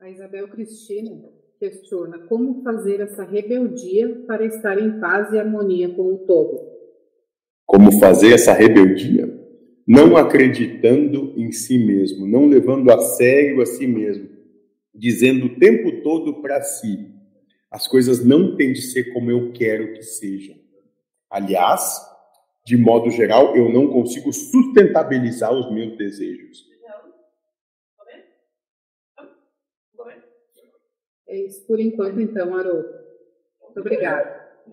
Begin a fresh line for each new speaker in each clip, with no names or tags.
A Isabel Cristina questiona como fazer essa rebeldia para estar em paz e harmonia com o todo.
Como fazer essa rebeldia? Não acreditando em si mesmo, não levando a sério a si mesmo, dizendo o tempo todo para si: as coisas não têm de ser como eu quero que sejam. Aliás, de modo geral, eu não consigo sustentabilizar os meus desejos.
É isso por enquanto, então, Haroldo. Muito obrigada.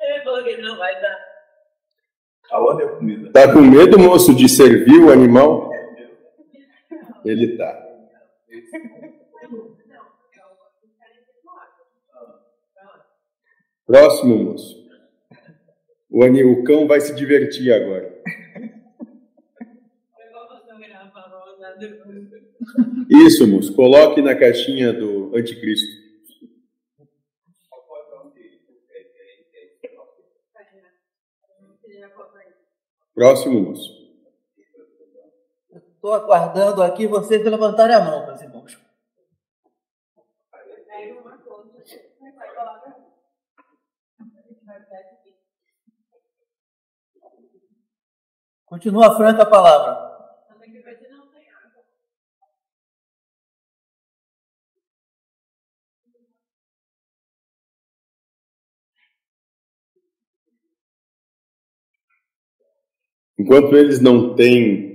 Ele falou que ele não vai dar.
É comida?
Tá com medo, moço, de servir o animal? Ele tá. Próximo, moço. O, o cão vai se divertir agora. Isso, moço. Coloque na caixinha do anticristo. Próximo, moço.
Estou aguardando aqui vocês levantarem a mão, meus irmãos. Continua franca a palavra.
Enquanto eles não têm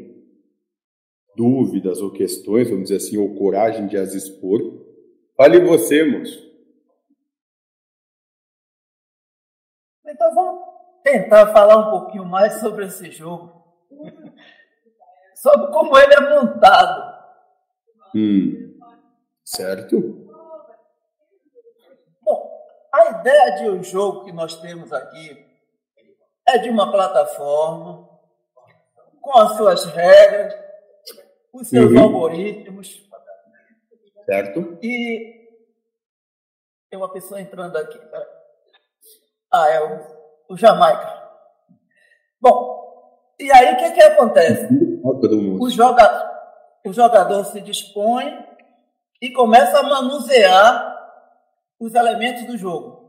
dúvidas ou questões, vamos dizer assim, ou coragem de as expor, fale você, moço.
Então vamos tentar falar um pouquinho mais sobre esse jogo. sobre como ele é montado.
Hum, certo?
Bom, a ideia de um jogo que nós temos aqui é de uma plataforma com as suas regras, os seus uhum. algoritmos.
Certo.
E tem uma pessoa entrando aqui. Ah, é o, o Jamaica. Bom, e aí o que, que acontece? O, joga, o jogador se dispõe e começa a manusear os elementos do jogo.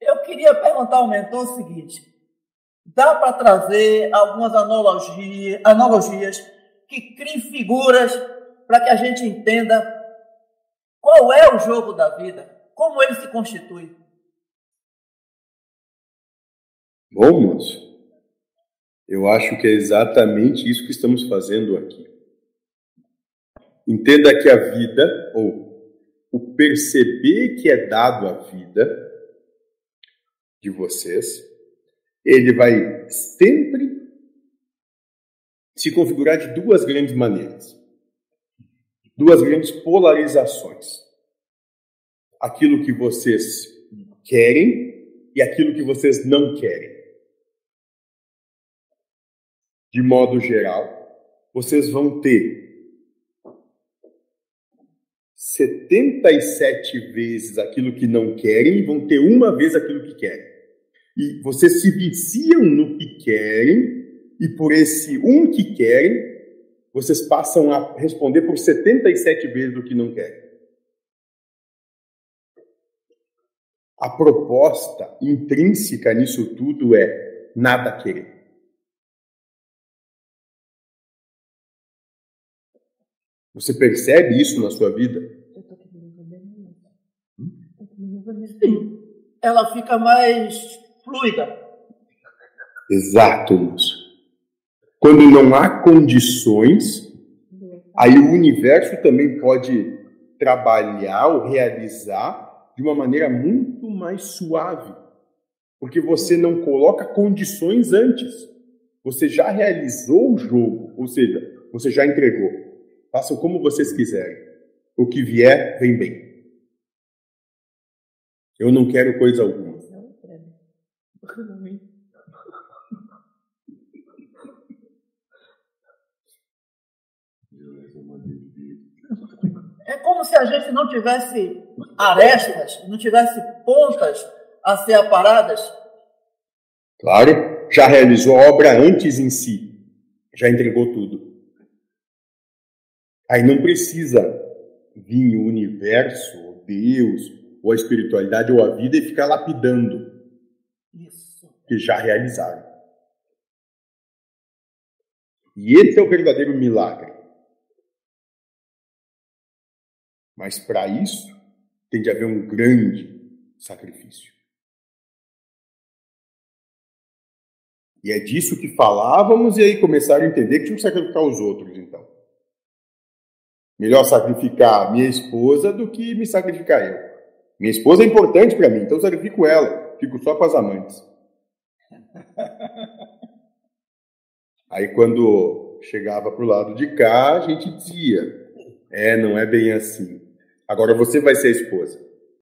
Eu queria perguntar ao mentor o seguinte: dá para trazer algumas analogias, analogias que criem figuras para que a gente entenda qual é o jogo da vida, como ele se constitui.
Bom, moço, eu acho que é exatamente isso que estamos fazendo aqui. Entenda que a vida, ou o perceber que é dado à vida de vocês, ele vai sempre se configurar de duas grandes maneiras. Duas grandes polarizações. Aquilo que vocês querem e aquilo que vocês não querem. De modo geral, vocês vão ter 77 vezes aquilo que não querem e vão ter uma vez aquilo que querem e vocês se viciam no que querem, e por esse um que querem, vocês passam a responder por 77 vezes o que não querem. A proposta intrínseca nisso tudo é nada querer. Você percebe isso na sua vida?
Sim. Ela fica mais fluida.
Exato, moço. Quando não há condições, aí o universo também pode trabalhar ou realizar de uma maneira muito mais suave. Porque você não coloca condições antes. Você já realizou o jogo, ou seja, você já entregou. Façam como vocês quiserem. O que vier, vem bem. Eu não quero coisa alguma.
É como se a gente não tivesse arestas, não tivesse pontas a ser aparadas.
Claro, já realizou a obra antes em si. já entregou tudo. Aí não precisa vir o universo, ou Deus, ou a espiritualidade, ou a vida e ficar lapidando.
Isso.
Que já realizaram. E esse é o verdadeiro milagre. Mas para isso, tem de haver um grande sacrifício. E é disso que falávamos, e aí começaram a entender que tinha que sacrificar os outros, então. Melhor sacrificar minha esposa do que me sacrificar eu. Minha esposa é importante para mim, então sacrifico ela, fico só com as amantes. Aí quando chegava para o lado de cá, a gente dizia: é, não é bem assim. Agora você vai ser a esposa.